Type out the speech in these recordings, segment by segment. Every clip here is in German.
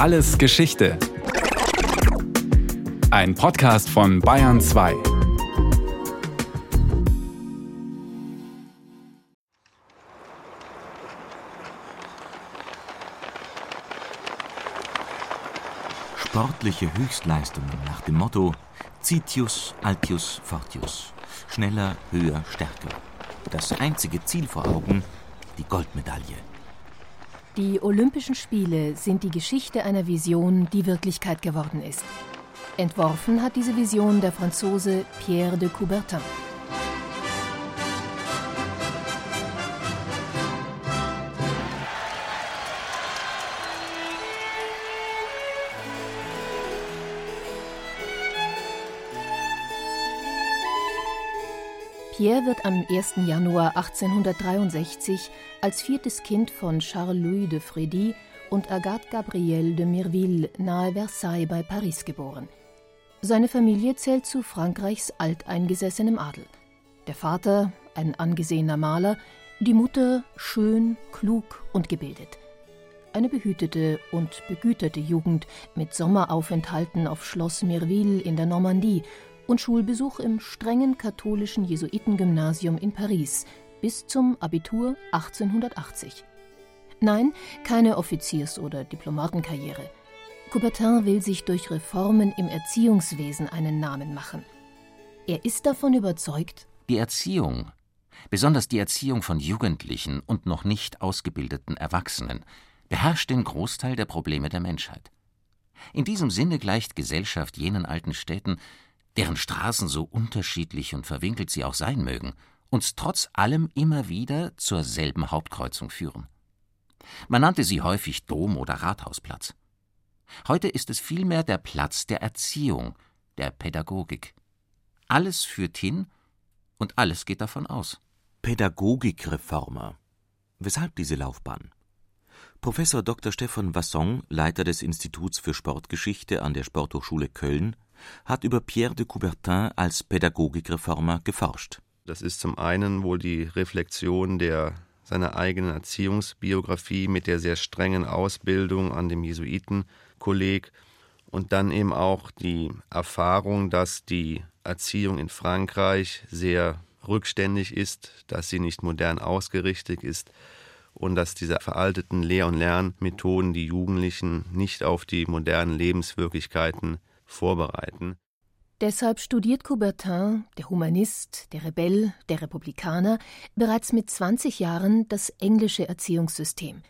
Alles Geschichte. Ein Podcast von Bayern 2. Sportliche Höchstleistungen nach dem Motto Citius, Altius, Fortius. Schneller, höher, stärker. Das einzige Ziel vor Augen, die Goldmedaille. Die Olympischen Spiele sind die Geschichte einer Vision, die Wirklichkeit geworden ist. Entworfen hat diese Vision der Franzose Pierre de Coubertin. Pierre wird am 1. Januar 1863 als viertes Kind von Charles-Louis de Frédy und Agathe Gabrielle de Mirville nahe Versailles bei Paris geboren. Seine Familie zählt zu Frankreichs alteingesessenem Adel. Der Vater, ein angesehener Maler, die Mutter schön, klug und gebildet. Eine behütete und begüterte Jugend mit Sommeraufenthalten auf Schloss Mirville in der Normandie und Schulbesuch im strengen katholischen Jesuitengymnasium in Paris bis zum Abitur 1880. Nein, keine Offiziers- oder Diplomatenkarriere. Coubertin will sich durch Reformen im Erziehungswesen einen Namen machen. Er ist davon überzeugt, die Erziehung, besonders die Erziehung von Jugendlichen und noch nicht ausgebildeten Erwachsenen, beherrscht den Großteil der Probleme der Menschheit. In diesem Sinne gleicht Gesellschaft jenen alten Städten, deren Straßen so unterschiedlich und verwinkelt sie auch sein mögen, uns trotz allem immer wieder zur selben Hauptkreuzung führen. Man nannte sie häufig Dom- oder Rathausplatz. Heute ist es vielmehr der Platz der Erziehung, der Pädagogik. Alles führt hin und alles geht davon aus. Pädagogikreformer. Weshalb diese Laufbahn? Professor Dr. Stefan Vasson, Leiter des Instituts für Sportgeschichte an der Sporthochschule Köln, hat über Pierre de Coubertin als Pädagogikreformer geforscht. Das ist zum einen wohl die Reflexion der seiner eigenen Erziehungsbiografie mit der sehr strengen Ausbildung an dem Jesuitenkolleg und dann eben auch die Erfahrung, dass die Erziehung in Frankreich sehr rückständig ist, dass sie nicht modern ausgerichtet ist und dass diese veralteten Lehr- und Lernmethoden die Jugendlichen nicht auf die modernen Lebenswirklichkeiten vorbereiten. Deshalb studiert Coubertin, der Humanist, der Rebell, der Republikaner, bereits mit 20 Jahren das englische Erziehungssystem.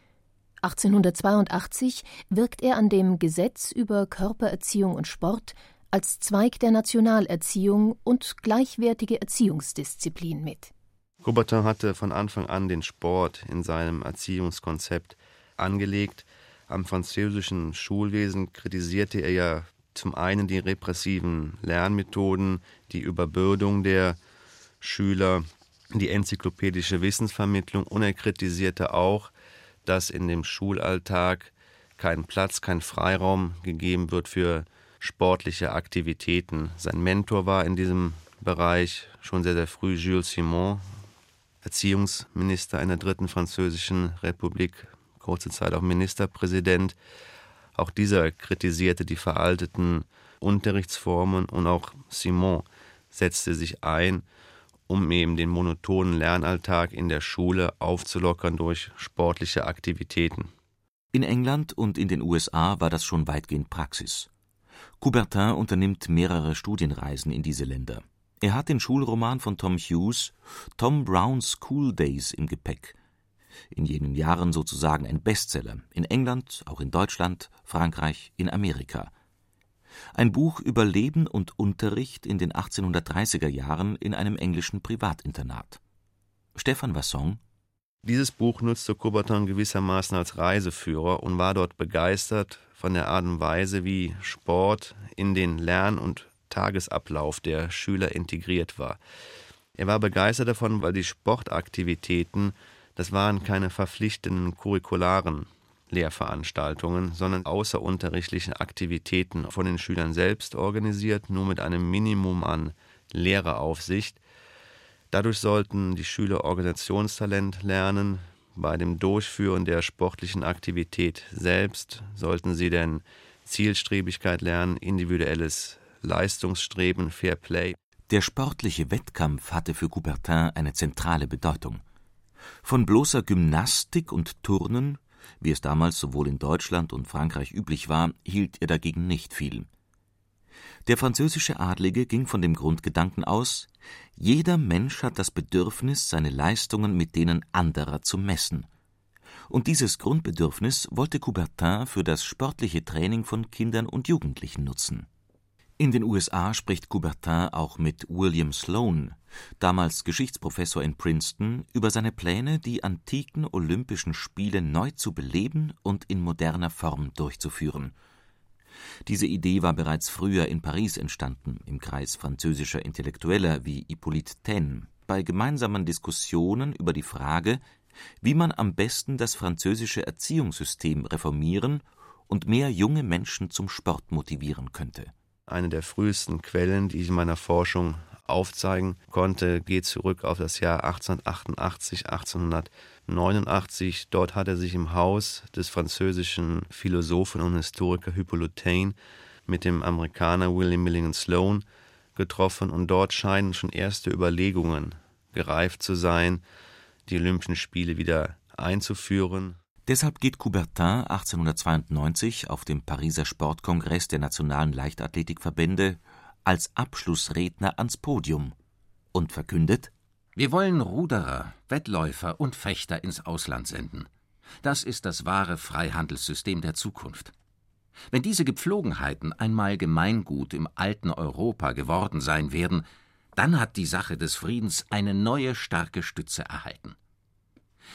1882 wirkt er an dem Gesetz über Körpererziehung und Sport als Zweig der Nationalerziehung und gleichwertige Erziehungsdisziplin mit. Coubertin hatte von Anfang an den Sport in seinem Erziehungskonzept angelegt. Am französischen Schulwesen kritisierte er ja zum einen die repressiven Lernmethoden, die Überbürdung der Schüler, die enzyklopädische Wissensvermittlung und er kritisierte auch, dass in dem Schulalltag kein Platz, kein Freiraum gegeben wird für sportliche Aktivitäten. Sein Mentor war in diesem Bereich schon sehr, sehr früh Jules Simon, Erziehungsminister in der dritten französischen Republik, kurze Zeit auch Ministerpräsident. Auch dieser kritisierte die veralteten Unterrichtsformen und auch Simon setzte sich ein, um eben den monotonen Lernalltag in der Schule aufzulockern durch sportliche Aktivitäten. In England und in den USA war das schon weitgehend Praxis. Coubertin unternimmt mehrere Studienreisen in diese Länder. Er hat den Schulroman von Tom Hughes Tom Brown's School Days im Gepäck, in jenen Jahren sozusagen ein Bestseller, in England, auch in Deutschland, Frankreich, in Amerika. Ein Buch über Leben und Unterricht in den 1830er Jahren in einem englischen Privatinternat. Stefan Vasson Dieses Buch nutzte Coubertin gewissermaßen als Reiseführer und war dort begeistert von der Art und Weise, wie Sport in den Lern- und Tagesablauf der Schüler integriert war. Er war begeistert davon, weil die Sportaktivitäten das waren keine verpflichtenden curricularen Lehrveranstaltungen, sondern außerunterrichtliche Aktivitäten von den Schülern selbst organisiert, nur mit einem Minimum an Lehreraufsicht. Dadurch sollten die Schüler Organisationstalent lernen, Bei dem Durchführen der sportlichen Aktivität selbst sollten sie denn Zielstrebigkeit lernen, individuelles Leistungsstreben, Fair Play. Der sportliche Wettkampf hatte für Coubertin eine zentrale Bedeutung. Von bloßer Gymnastik und Turnen, wie es damals sowohl in Deutschland und Frankreich üblich war, hielt er dagegen nicht viel. Der französische Adlige ging von dem Grundgedanken aus, jeder Mensch hat das Bedürfnis, seine Leistungen mit denen anderer zu messen. Und dieses Grundbedürfnis wollte Coubertin für das sportliche Training von Kindern und Jugendlichen nutzen. In den USA spricht Coubertin auch mit William Sloan, damals Geschichtsprofessor in Princeton, über seine Pläne, die antiken Olympischen Spiele neu zu beleben und in moderner Form durchzuführen – diese Idee war bereits früher in Paris entstanden, im Kreis französischer Intellektueller wie Hippolyte Taine, bei gemeinsamen Diskussionen über die Frage, wie man am besten das französische Erziehungssystem reformieren und mehr junge Menschen zum Sport motivieren könnte. Eine der frühesten Quellen, die ich in meiner Forschung aufzeigen konnte, geht zurück auf das Jahr 1888, 1889. Dort hat er sich im Haus des französischen Philosophen und Historiker Hippolyte mit dem Amerikaner William Milligan Sloan getroffen und dort scheinen schon erste Überlegungen gereift zu sein, die Olympischen Spiele wieder einzuführen. Deshalb geht Coubertin 1892 auf dem Pariser Sportkongress der nationalen Leichtathletikverbände als Abschlussredner ans Podium und verkündet Wir wollen Ruderer, Wettläufer und Fechter ins Ausland senden. Das ist das wahre Freihandelssystem der Zukunft. Wenn diese Gepflogenheiten einmal Gemeingut im alten Europa geworden sein werden, dann hat die Sache des Friedens eine neue starke Stütze erhalten.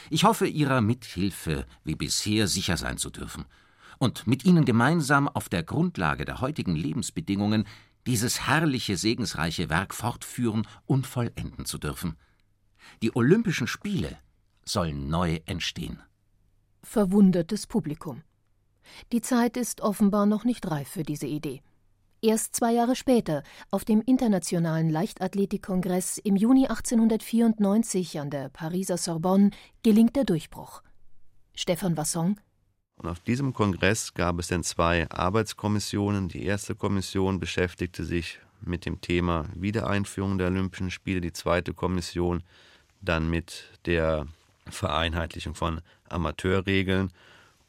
Ich hoffe, Ihrer Mithilfe wie bisher sicher sein zu dürfen und mit Ihnen gemeinsam auf der Grundlage der heutigen Lebensbedingungen dieses herrliche, segensreiche Werk fortführen und vollenden zu dürfen. Die Olympischen Spiele sollen neu entstehen. Verwundertes Publikum. Die Zeit ist offenbar noch nicht reif für diese Idee. Erst zwei Jahre später, auf dem Internationalen Leichtathletikkongress im Juni 1894 an der Pariser Sorbonne, gelingt der Durchbruch. Stefan Wasson und auf diesem Kongress gab es dann zwei Arbeitskommissionen. Die erste Kommission beschäftigte sich mit dem Thema Wiedereinführung der Olympischen Spiele, die zweite Kommission dann mit der Vereinheitlichung von Amateurregeln.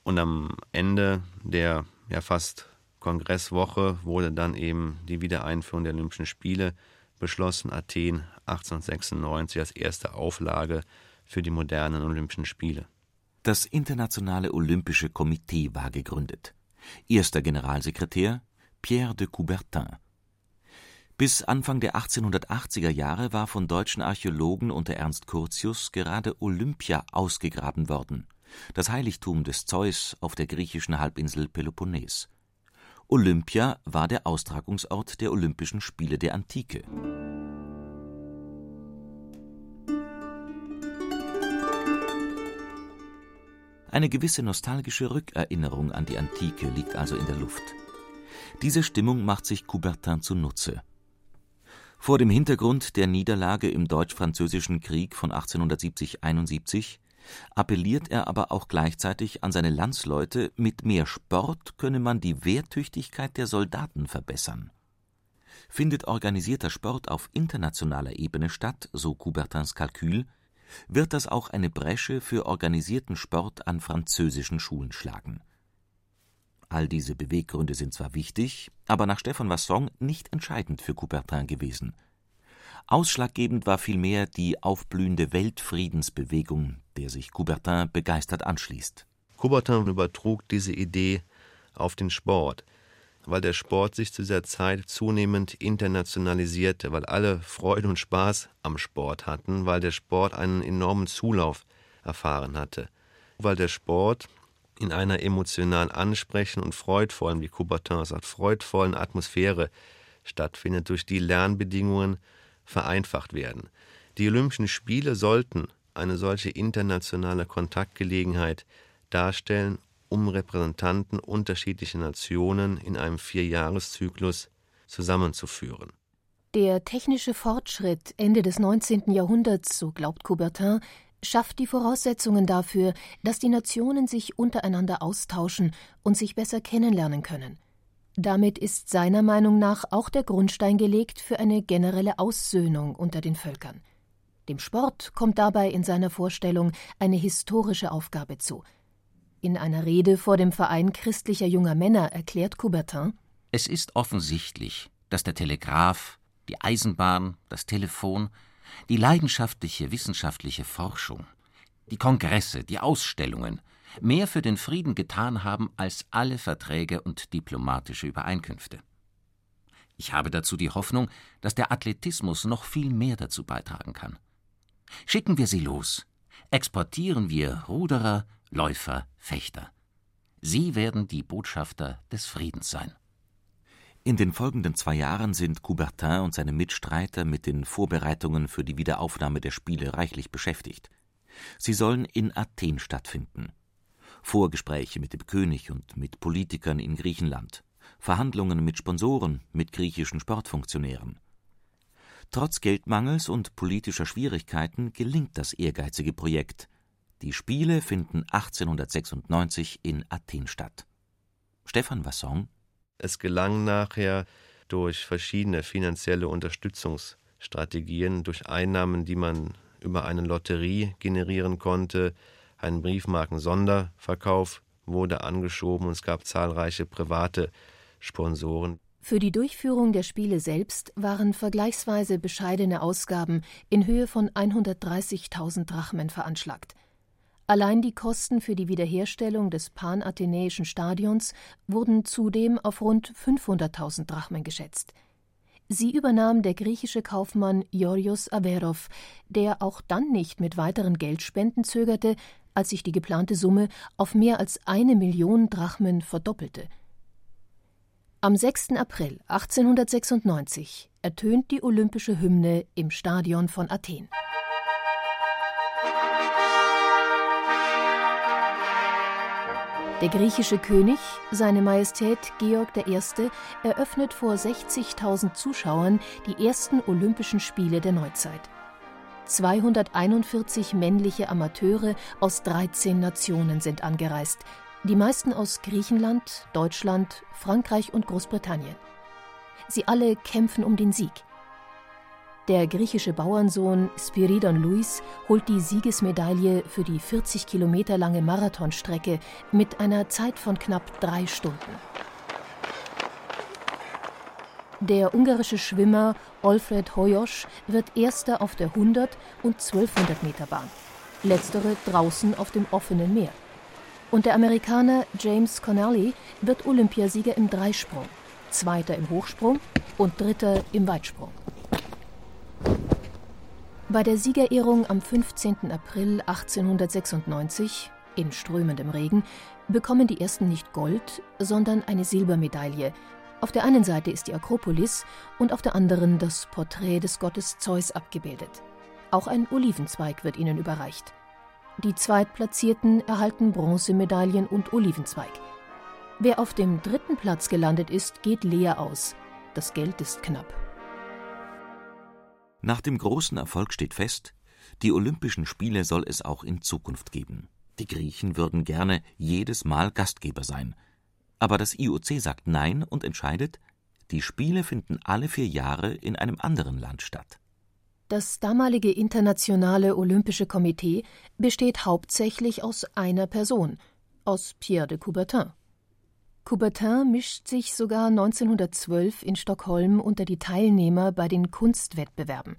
Und am Ende der ja fast Kongresswoche wurde dann eben die Wiedereinführung der Olympischen Spiele beschlossen. Athen 1896 als erste Auflage für die modernen Olympischen Spiele. Das Internationale Olympische Komitee war gegründet. Erster Generalsekretär Pierre de Coubertin. Bis Anfang der 1880er Jahre war von deutschen Archäologen unter Ernst Curtius gerade Olympia ausgegraben worden, das Heiligtum des Zeus auf der griechischen Halbinsel Peloponnes. Olympia war der Austragungsort der Olympischen Spiele der Antike Eine gewisse nostalgische Rückerinnerung an die Antike liegt also in der Luft. Diese Stimmung macht sich Coubertin zunutze. Vor dem Hintergrund der Niederlage im Deutsch-Französischen Krieg von 1870 71 appelliert er aber auch gleichzeitig an seine Landsleute, mit mehr Sport könne man die Wehrtüchtigkeit der Soldaten verbessern. Findet organisierter Sport auf internationaler Ebene statt, so Coubertins Kalkül, wird das auch eine Bresche für organisierten Sport an französischen Schulen schlagen. All diese Beweggründe sind zwar wichtig, aber nach Stefan Vasson nicht entscheidend für Coubertin gewesen. Ausschlaggebend war vielmehr die aufblühende Weltfriedensbewegung, der sich Coubertin begeistert anschließt. Coubertin übertrug diese Idee auf den Sport weil der Sport sich zu dieser Zeit zunehmend internationalisierte, weil alle Freude und Spaß am Sport hatten, weil der Sport einen enormen Zulauf erfahren hatte, weil der Sport in einer emotional ansprechenden und freudvollen, wie Coubertin sagt, freudvollen Atmosphäre stattfindet, durch die Lernbedingungen vereinfacht werden. Die Olympischen Spiele sollten eine solche internationale Kontaktgelegenheit darstellen um Repräsentanten unterschiedlicher Nationen in einem Vierjahreszyklus zusammenzuführen. Der technische Fortschritt Ende des 19. Jahrhunderts, so glaubt Coubertin, schafft die Voraussetzungen dafür, dass die Nationen sich untereinander austauschen und sich besser kennenlernen können. Damit ist seiner Meinung nach auch der Grundstein gelegt für eine generelle Aussöhnung unter den Völkern. Dem Sport kommt dabei in seiner Vorstellung eine historische Aufgabe zu. In einer Rede vor dem Verein christlicher junger Männer erklärt Coubertin Es ist offensichtlich, dass der Telegraph, die Eisenbahn, das Telefon, die leidenschaftliche wissenschaftliche Forschung, die Kongresse, die Ausstellungen mehr für den Frieden getan haben als alle Verträge und diplomatische Übereinkünfte. Ich habe dazu die Hoffnung, dass der Athletismus noch viel mehr dazu beitragen kann. Schicken wir sie los, exportieren wir Ruderer, Läufer, Fechter. Sie werden die Botschafter des Friedens sein. In den folgenden zwei Jahren sind Coubertin und seine Mitstreiter mit den Vorbereitungen für die Wiederaufnahme der Spiele reichlich beschäftigt. Sie sollen in Athen stattfinden. Vorgespräche mit dem König und mit Politikern in Griechenland, Verhandlungen mit Sponsoren, mit griechischen Sportfunktionären. Trotz Geldmangels und politischer Schwierigkeiten gelingt das ehrgeizige Projekt. Die Spiele finden 1896 in Athen statt. Stefan Vasson es gelang nachher durch verschiedene finanzielle Unterstützungsstrategien, durch Einnahmen, die man über eine Lotterie generieren konnte, ein Briefmarken-Sonderverkauf wurde angeschoben und es gab zahlreiche private Sponsoren. Für die Durchführung der Spiele selbst waren vergleichsweise bescheidene Ausgaben in Höhe von 130.000 Drachmen veranschlagt. Allein die Kosten für die Wiederherstellung des Panathenäischen Stadions wurden zudem auf rund 500.000 Drachmen geschätzt. Sie übernahm der griechische Kaufmann Yorios Averov, der auch dann nicht mit weiteren Geldspenden zögerte, als sich die geplante Summe auf mehr als eine Million Drachmen verdoppelte. Am 6. April 1896 ertönt die olympische Hymne im Stadion von Athen. Der griechische König, seine Majestät Georg I., eröffnet vor 60.000 Zuschauern die ersten Olympischen Spiele der Neuzeit. 241 männliche Amateure aus 13 Nationen sind angereist, die meisten aus Griechenland, Deutschland, Frankreich und Großbritannien. Sie alle kämpfen um den Sieg. Der griechische Bauernsohn Spiridon Luis holt die Siegesmedaille für die 40 Kilometer lange Marathonstrecke mit einer Zeit von knapp drei Stunden. Der ungarische Schwimmer Alfred Hoyos wird Erster auf der 100 und 1200 Meter Bahn, letztere draußen auf dem offenen Meer. Und der Amerikaner James Connelly wird Olympiasieger im Dreisprung, Zweiter im Hochsprung und Dritter im Weitsprung. Bei der Siegerehrung am 15. April 1896, in strömendem Regen, bekommen die ersten nicht Gold, sondern eine Silbermedaille. Auf der einen Seite ist die Akropolis und auf der anderen das Porträt des Gottes Zeus abgebildet. Auch ein Olivenzweig wird ihnen überreicht. Die Zweitplatzierten erhalten Bronzemedaillen und Olivenzweig. Wer auf dem dritten Platz gelandet ist, geht leer aus. Das Geld ist knapp. Nach dem großen Erfolg steht fest, die Olympischen Spiele soll es auch in Zukunft geben. Die Griechen würden gerne jedes Mal Gastgeber sein. Aber das IOC sagt Nein und entscheidet, die Spiele finden alle vier Jahre in einem anderen Land statt. Das damalige Internationale Olympische Komitee besteht hauptsächlich aus einer Person, aus Pierre de Coubertin. Coubertin mischt sich sogar 1912 in Stockholm unter die Teilnehmer bei den Kunstwettbewerben.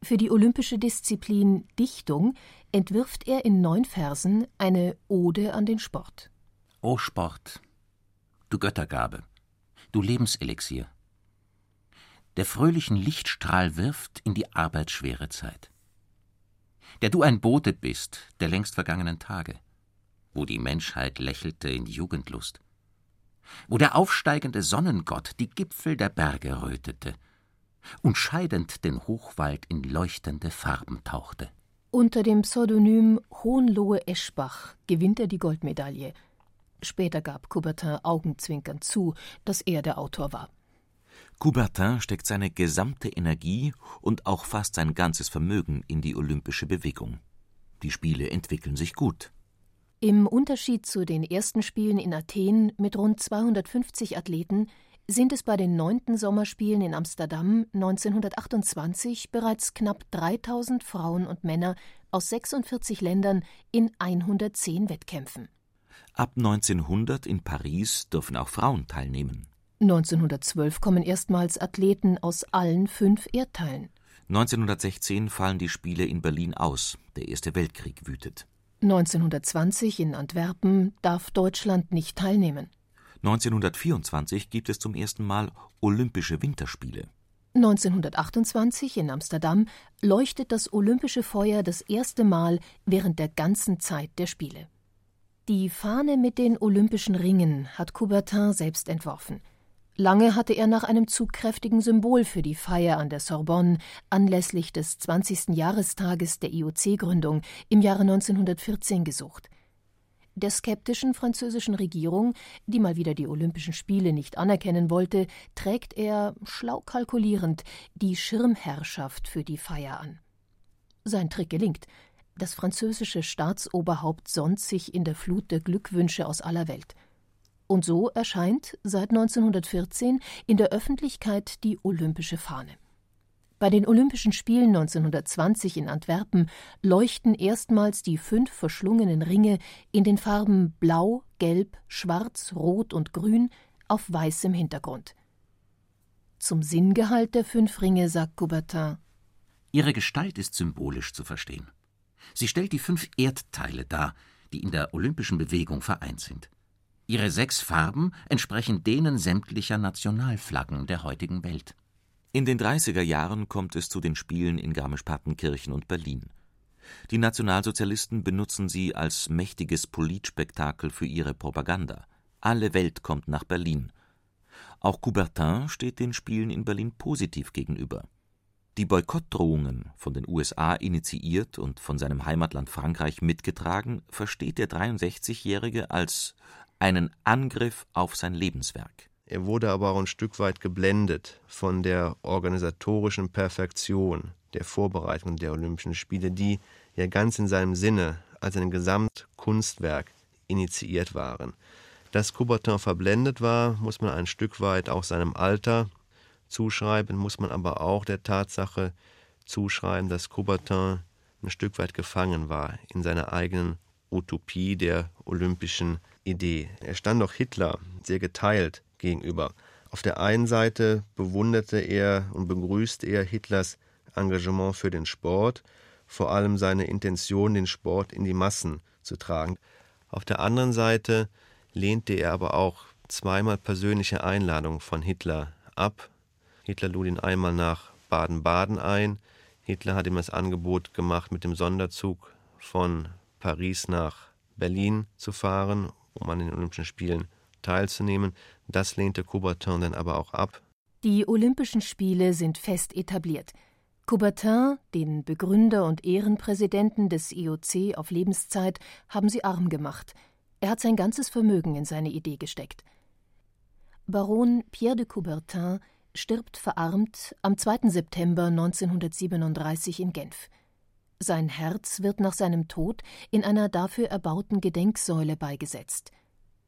Für die olympische Disziplin Dichtung entwirft er in neun Versen eine Ode an den Sport. O Sport, du Göttergabe, du Lebenselixier, der fröhlichen Lichtstrahl wirft in die arbeitsschwere Zeit, der du ein Bote bist der längst vergangenen Tage, wo die Menschheit lächelte in Jugendlust, wo der aufsteigende Sonnengott die Gipfel der Berge rötete und scheidend den Hochwald in leuchtende Farben tauchte. Unter dem Pseudonym Hohenlohe Eschbach gewinnt er die Goldmedaille. Später gab Coubertin augenzwinkernd zu, dass er der Autor war. Coubertin steckt seine gesamte Energie und auch fast sein ganzes Vermögen in die olympische Bewegung. Die Spiele entwickeln sich gut. Im Unterschied zu den ersten Spielen in Athen mit rund 250 Athleten sind es bei den neunten Sommerspielen in Amsterdam 1928 bereits knapp 3000 Frauen und Männer aus 46 Ländern in 110 Wettkämpfen. Ab 1900 in Paris dürfen auch Frauen teilnehmen. 1912 kommen erstmals Athleten aus allen fünf Erdteilen. 1916 fallen die Spiele in Berlin aus. Der Erste Weltkrieg wütet. 1920 in Antwerpen darf Deutschland nicht teilnehmen. 1924 gibt es zum ersten Mal Olympische Winterspiele. 1928 in Amsterdam leuchtet das olympische Feuer das erste Mal während der ganzen Zeit der Spiele. Die Fahne mit den olympischen Ringen hat Coubertin selbst entworfen. Lange hatte er nach einem zugkräftigen Symbol für die Feier an der Sorbonne anlässlich des 20. Jahrestages der IOC-Gründung im Jahre 1914 gesucht. Der skeptischen französischen Regierung, die mal wieder die Olympischen Spiele nicht anerkennen wollte, trägt er, schlau kalkulierend, die Schirmherrschaft für die Feier an. Sein Trick gelingt. Das französische Staatsoberhaupt sonnt sich in der Flut der Glückwünsche aus aller Welt. Und so erscheint seit 1914 in der Öffentlichkeit die olympische Fahne. Bei den Olympischen Spielen 1920 in Antwerpen leuchten erstmals die fünf verschlungenen Ringe in den Farben Blau, Gelb, Schwarz, Rot und Grün auf weißem Hintergrund. Zum Sinngehalt der fünf Ringe sagt Coubertin: Ihre Gestalt ist symbolisch zu verstehen. Sie stellt die fünf Erdteile dar, die in der olympischen Bewegung vereint sind. Ihre sechs Farben entsprechen denen sämtlicher Nationalflaggen der heutigen Welt. In den 30er Jahren kommt es zu den Spielen in Garmisch-Partenkirchen und Berlin. Die Nationalsozialisten benutzen sie als mächtiges Politspektakel für ihre Propaganda. Alle Welt kommt nach Berlin. Auch Coubertin steht den Spielen in Berlin positiv gegenüber. Die Boykottdrohungen, von den USA initiiert und von seinem Heimatland Frankreich mitgetragen, versteht der 63-Jährige als einen Angriff auf sein Lebenswerk. Er wurde aber auch ein Stück weit geblendet von der organisatorischen Perfektion der Vorbereitung der Olympischen Spiele, die ja ganz in seinem Sinne als ein Gesamtkunstwerk initiiert waren. Dass Coubertin verblendet war, muss man ein Stück weit auch seinem Alter zuschreiben, muss man aber auch der Tatsache zuschreiben, dass Coubertin ein Stück weit gefangen war in seiner eigenen Utopie der olympischen Idee. Er stand auch Hitler sehr geteilt gegenüber. Auf der einen Seite bewunderte er und begrüßte er Hitlers Engagement für den Sport, vor allem seine Intention, den Sport in die Massen zu tragen. Auf der anderen Seite lehnte er aber auch zweimal persönliche Einladungen von Hitler ab. Hitler lud ihn einmal nach Baden-Baden ein. Hitler hat ihm das Angebot gemacht, mit dem Sonderzug von Paris nach Berlin zu fahren, um an den Olympischen Spielen teilzunehmen. Das lehnte Coubertin dann aber auch ab. Die Olympischen Spiele sind fest etabliert. Coubertin, den Begründer und Ehrenpräsidenten des IOC auf Lebenszeit, haben sie arm gemacht. Er hat sein ganzes Vermögen in seine Idee gesteckt. Baron Pierre de Coubertin stirbt verarmt am 2. September 1937 in Genf. Sein Herz wird nach seinem Tod in einer dafür erbauten Gedenksäule beigesetzt.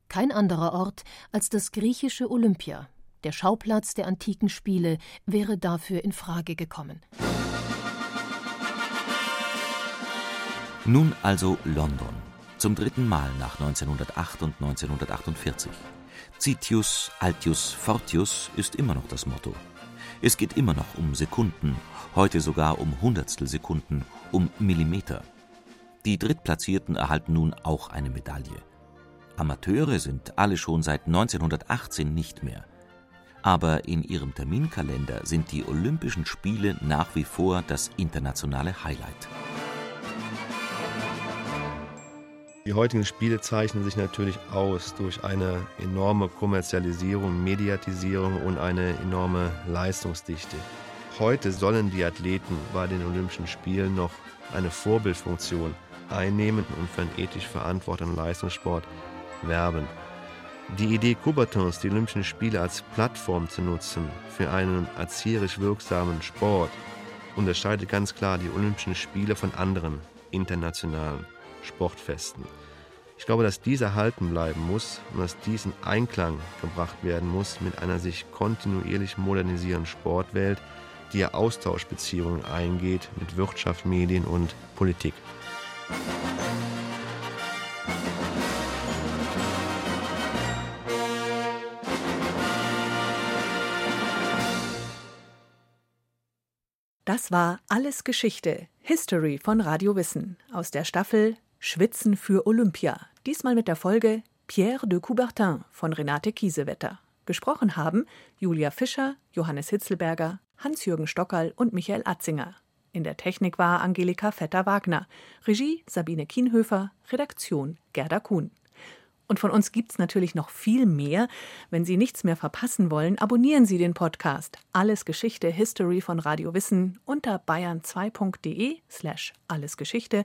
Kein anderer Ort als das griechische Olympia, der Schauplatz der antiken Spiele, wäre dafür in Frage gekommen. Nun also London. Zum dritten Mal nach 1908 und 1948. Citius, Altius, Fortius ist immer noch das Motto. Es geht immer noch um Sekunden, heute sogar um Hundertstelsekunden, um Millimeter. Die Drittplatzierten erhalten nun auch eine Medaille. Amateure sind alle schon seit 1918 nicht mehr. Aber in ihrem Terminkalender sind die Olympischen Spiele nach wie vor das internationale Highlight. Die heutigen Spiele zeichnen sich natürlich aus durch eine enorme Kommerzialisierung, Mediatisierung und eine enorme Leistungsdichte. Heute sollen die Athleten bei den Olympischen Spielen noch eine Vorbildfunktion einnehmen und für einen ethisch verantworteten Leistungssport werben. Die Idee Coubertins, die Olympischen Spiele als Plattform zu nutzen für einen erzieherisch wirksamen Sport, unterscheidet ganz klar die Olympischen Spiele von anderen internationalen Sportfesten. Ich glaube, dass dies erhalten bleiben muss und dass dies in Einklang gebracht werden muss mit einer sich kontinuierlich modernisierenden Sportwelt, die ja Austauschbeziehungen eingeht mit Wirtschaft, Medien und Politik. Das war Alles Geschichte, History von Radio Wissen aus der Staffel Schwitzen für Olympia. Diesmal mit der Folge Pierre de Coubertin von Renate Kiesewetter. Gesprochen haben Julia Fischer, Johannes Hitzelberger, Hans-Jürgen Stockerl und Michael Atzinger. In der Technik war Angelika Vetter-Wagner, Regie Sabine Kienhöfer, Redaktion Gerda Kuhn. Und von uns gibt's natürlich noch viel mehr. Wenn Sie nichts mehr verpassen wollen, abonnieren Sie den Podcast Alles Geschichte History von Radio Wissen unter bayern2.de slash allesgeschichte